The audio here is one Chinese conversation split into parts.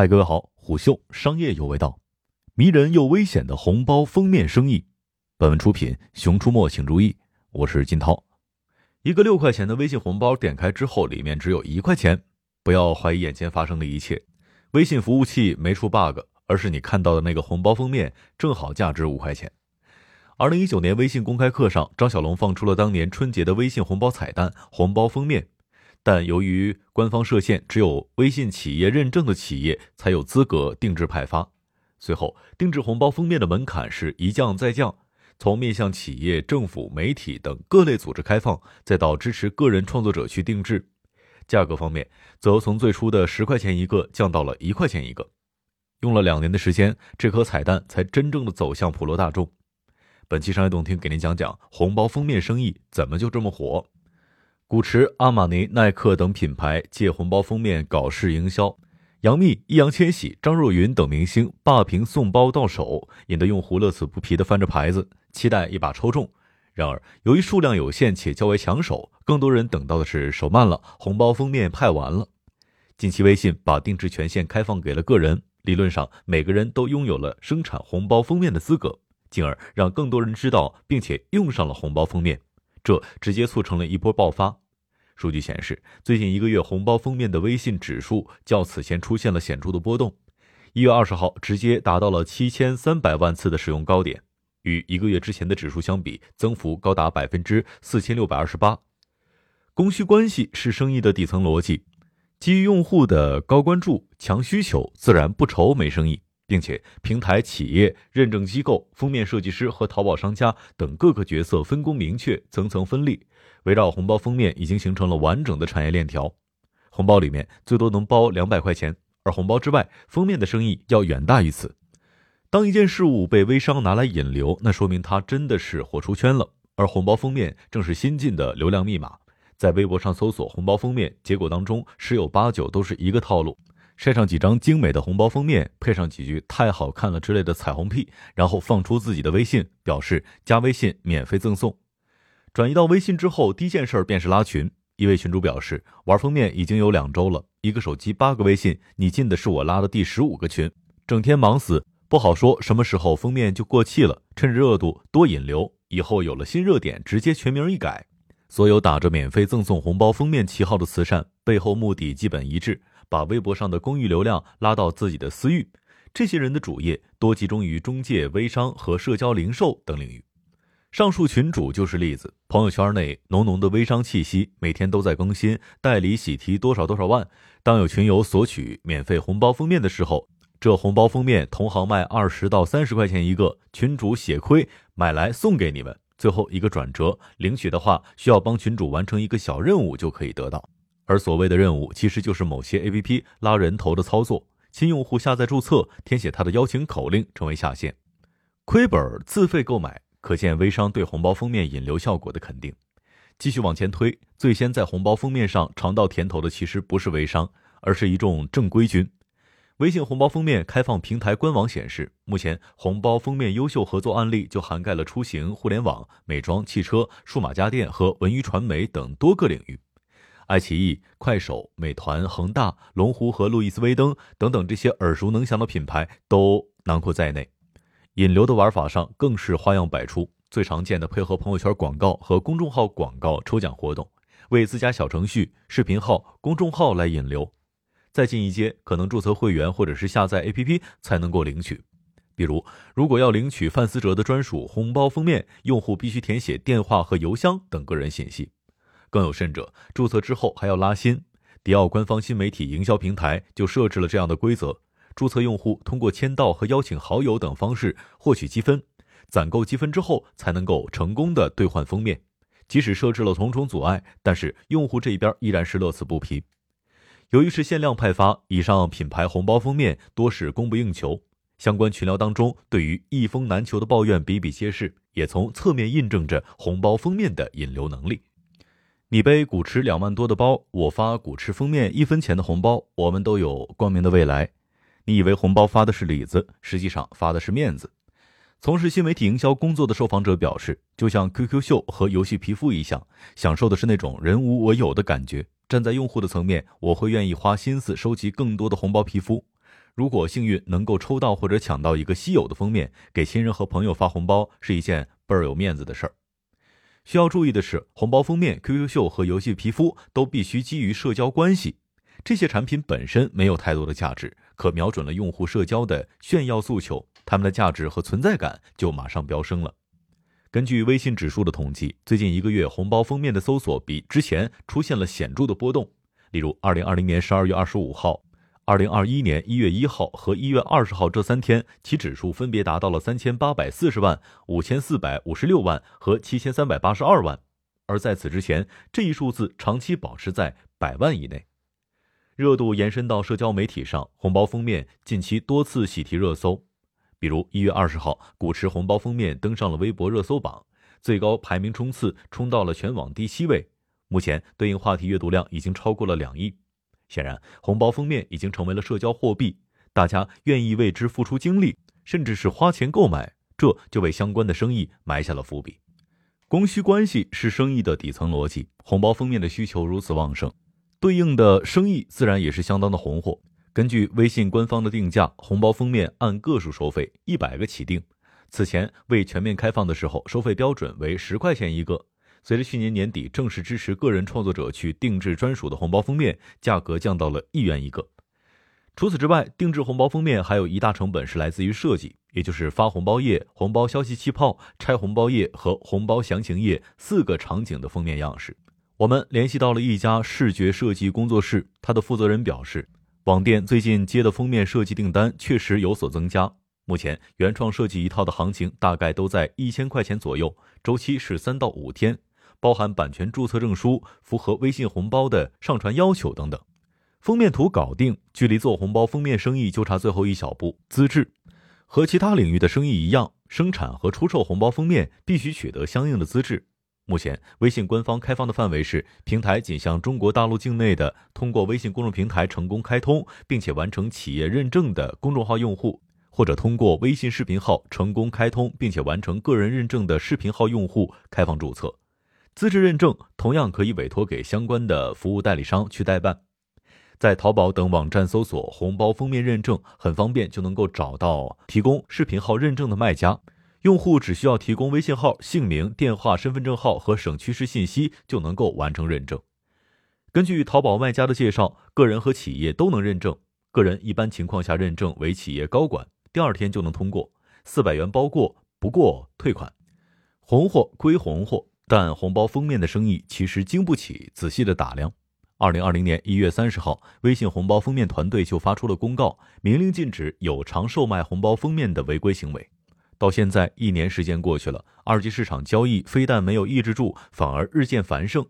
嗨，各位好，虎嗅商业有味道，迷人又危险的红包封面生意。本文出品熊出没，请注意，我是金涛。一个六块钱的微信红包，点开之后里面只有一块钱，不要怀疑眼前发生的一切。微信服务器没出 bug，而是你看到的那个红包封面正好价值五块钱。二零一九年微信公开课上，张小龙放出了当年春节的微信红包彩蛋红包封面。但由于官方设限，只有微信企业认证的企业才有资格定制派发。随后，定制红包封面的门槛是一降再降，从面向企业、政府、媒体等各类组织开放，再到支持个人创作者去定制。价格方面，则从最初的十块钱一个降到了一块钱一个。用了两年的时间，这颗彩蛋才真正的走向普罗大众。本期商业动听给您讲讲红包封面生意怎么就这么火。古驰、阿玛尼、耐克等品牌借红包封面搞事营销，杨幂、易烊千玺、张若昀等明星霸屏送包到手，引得用户乐此不疲地翻着牌子，期待一把抽中。然而，由于数量有限且较为抢手，更多人等到的是手慢了，红包封面派完了。近期，微信把定制权限开放给了个人，理论上每个人都拥有了生产红包封面的资格，进而让更多人知道并且用上了红包封面。这直接促成了一波爆发。数据显示，最近一个月红包封面的微信指数较此前出现了显著的波动。一月二十号，直接达到了七千三百万次的使用高点，与一个月之前的指数相比，增幅高达百分之四千六百二十八。供需关系是生意的底层逻辑，基于用户的高关注、强需求，自然不愁没生意。并且，平台、企业、认证机构、封面设计师和淘宝商家等各个角色分工明确，层层分立，围绕红包封面已经形成了完整的产业链条。红包里面最多能包两百块钱，而红包之外，封面的生意要远大于此。当一件事物被微商拿来引流，那说明它真的是火出圈了。而红包封面正是新进的流量密码，在微博上搜索红包封面，结果当中十有八九都是一个套路。晒上几张精美的红包封面，配上几句“太好看了”之类的彩虹屁，然后放出自己的微信，表示加微信免费赠送。转移到微信之后，第一件事便是拉群。一位群主表示，玩封面已经有两周了，一个手机八个微信，你进的是我拉的第十五个群，整天忙死，不好说什么时候封面就过气了。趁着热度多引流，以后有了新热点，直接全名一改。所有打着免费赠送红包封面旗号的慈善，背后目的基本一致。把微博上的公域流量拉到自己的私域，这些人的主业多集中于中介、微商和社交零售等领域。上述群主就是例子。朋友圈内浓浓的微商气息，每天都在更新代理喜提多少多少万。当有群友索取免费红包封面的时候，这红包封面同行卖二十到三十块钱一个，群主血亏买来送给你们。最后一个转折，领取的话需要帮群主完成一个小任务就可以得到。而所谓的任务，其实就是某些 APP 拉人头的操作。新用户下载注册，填写他的邀请口令，成为下线。亏本自费购买，可见微商对红包封面引流效果的肯定。继续往前推，最先在红包封面上尝到甜头的，其实不是微商，而是一众正规军。微信红包封面开放平台官网显示，目前红包封面优秀合作案例就涵盖了出行、互联网、美妆、汽车、数码家电和文娱传媒等多个领域。爱奇艺、快手、美团、恒大、龙湖和路易斯威登等等这些耳熟能详的品牌都囊括在内。引流的玩法上更是花样百出，最常见的配合朋友圈广告和公众号广告抽奖活动，为自家小程序、视频号、公众号来引流。再进一阶，可能注册会员或者是下载 APP 才能够领取。比如，如果要领取范思哲的专属红包封面，用户必须填写电话和邮箱等个人信息。更有甚者，注册之后还要拉新。迪奥官方新媒体营销平台就设置了这样的规则：注册用户通过签到和邀请好友等方式获取积分，攒够积分之后才能够成功的兑换封面。即使设置了重重阻碍，但是用户这一边依然是乐此不疲。由于是限量派发，以上品牌红包封面多是供不应求。相关群聊当中，对于一封难求的抱怨比比皆是，也从侧面印证着红包封面的引流能力。你背古驰两万多的包，我发古驰封面一分钱的红包，我们都有光明的未来。你以为红包发的是里子，实际上发的是面子。从事新媒体营销工作的受访者表示，就像 QQ 秀和游戏皮肤一样，享受的是那种人无我有的感觉。站在用户的层面，我会愿意花心思收集更多的红包皮肤。如果幸运能够抽到或者抢到一个稀有的封面，给亲人和朋友发红包是一件倍儿有面子的事儿。需要注意的是，红包封面、QQ 秀和游戏皮肤都必须基于社交关系。这些产品本身没有太多的价值，可瞄准了用户社交的炫耀诉求，它们的价值和存在感就马上飙升了。根据微信指数的统计，最近一个月红包封面的搜索比之前出现了显著的波动。例如，二零二零年十二月二十五号。二零二一年一月一号和一月二十号这三天，其指数分别达到了三千八百四十万、五千四百五十六万和七千三百八十二万，而在此之前，这一数字长期保持在百万以内。热度延伸到社交媒体上，红包封面近期多次喜提热搜，比如一月二十号，古驰红包封面登上了微博热搜榜，最高排名冲刺冲到了全网第七位，目前对应话题阅读量已经超过了两亿。显然，红包封面已经成为了社交货币，大家愿意为之付出精力，甚至是花钱购买，这就为相关的生意埋下了伏笔。供需关系是生意的底层逻辑，红包封面的需求如此旺盛，对应的生意自然也是相当的红火。根据微信官方的定价，红包封面按个数收费，一百个起订。此前未全面开放的时候，收费标准为十块钱一个。随着去年年底正式支持个人创作者去定制专属的红包封面，价格降到了一元一个。除此之外，定制红包封面还有一大成本是来自于设计，也就是发红包页、红包消息气泡、拆红包页和红包详情页四个场景的封面样式。我们联系到了一家视觉设计工作室，他的负责人表示，网店最近接的封面设计订单确实有所增加。目前原创设计一套的行情大概都在一千块钱左右，周期是三到五天。包含版权注册证书、符合微信红包的上传要求等等，封面图搞定，距离做红包封面生意就差最后一小步——资质。和其他领域的生意一样，生产和出售红包封面必须取得相应的资质。目前，微信官方开放的范围是平台仅向中国大陆境内的通过微信公众平台成功开通并且完成企业认证的公众号用户，或者通过微信视频号成功开通并且完成个人认证的视频号用户开放注册。资质认证同样可以委托给相关的服务代理商去代办，在淘宝等网站搜索“红包封面认证”，很方便就能够找到提供视频号认证的卖家。用户只需要提供微信号、姓名、电话、身份证号和省区市信息，就能够完成认证。根据淘宝卖家的介绍，个人和企业都能认证。个人一般情况下认证为企业高管，第二天就能通过，四百元包过，不过退款。红货归红货。但红包封面的生意其实经不起仔细的打量。二零二零年一月三十号，微信红包封面团队就发出了公告，明令禁止有偿售卖红包封面的违规行为。到现在一年时间过去了，二级市场交易非但没有抑制住，反而日渐繁盛。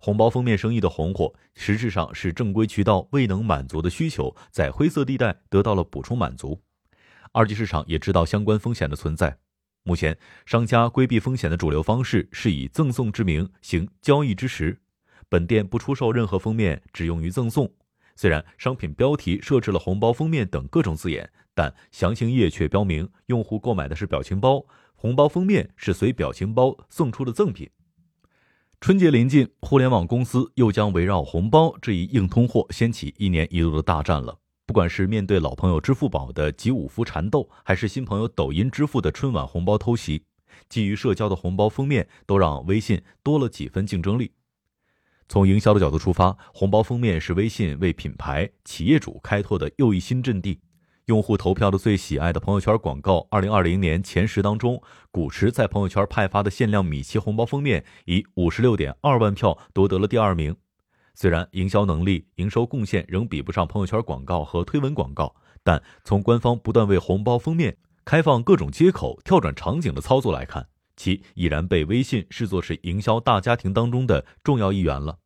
红包封面生意的红火，实质上是正规渠道未能满足的需求，在灰色地带得到了补充满足。二级市场也知道相关风险的存在。目前，商家规避风险的主流方式是以赠送之名行交易之实。本店不出售任何封面，只用于赠送。虽然商品标题设置了红包封面等各种字眼，但详情页却标明用户购买的是表情包，红包封面是随表情包送出的赠品。春节临近，互联网公司又将围绕红包这一硬通货掀起一年一度的大战了。不管是面对老朋友支付宝的集五福缠斗，还是新朋友抖音支付的春晚红包偷袭，基于社交的红包封面都让微信多了几分竞争力。从营销的角度出发，红包封面是微信为品牌企业主开拓的又一新阵地。用户投票的最喜爱的朋友圈广告，二零二零年前十当中，古驰在朋友圈派发的限量米奇红包封面以五十六点二万票夺得了第二名。虽然营销能力、营收贡献仍比不上朋友圈广告和推文广告，但从官方不断为红包封面开放各种接口、跳转场景的操作来看，其已然被微信视作是营销大家庭当中的重要一员了。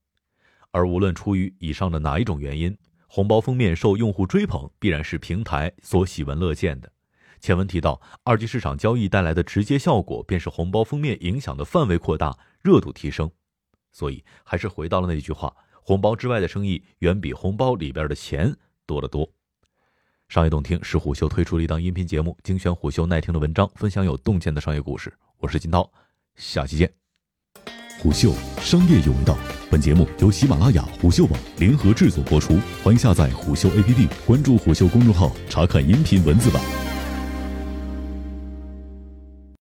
而无论出于以上的哪一种原因，红包封面受用户追捧，必然是平台所喜闻乐见的。前文提到，二级市场交易带来的直接效果，便是红包封面影响的范围扩大、热度提升。所以，还是回到了那句话。红包之外的生意远比红包里边的钱多得多。商业洞听是虎嗅推出的一档音频节目，精选虎嗅耐听的文章，分享有洞见的商业故事。我是金涛，下期见。虎嗅商业有味道。本节目由喜马拉雅、虎嗅网联合制作播出，欢迎下载虎嗅 APP，关注虎嗅公众号，查看音频文字版。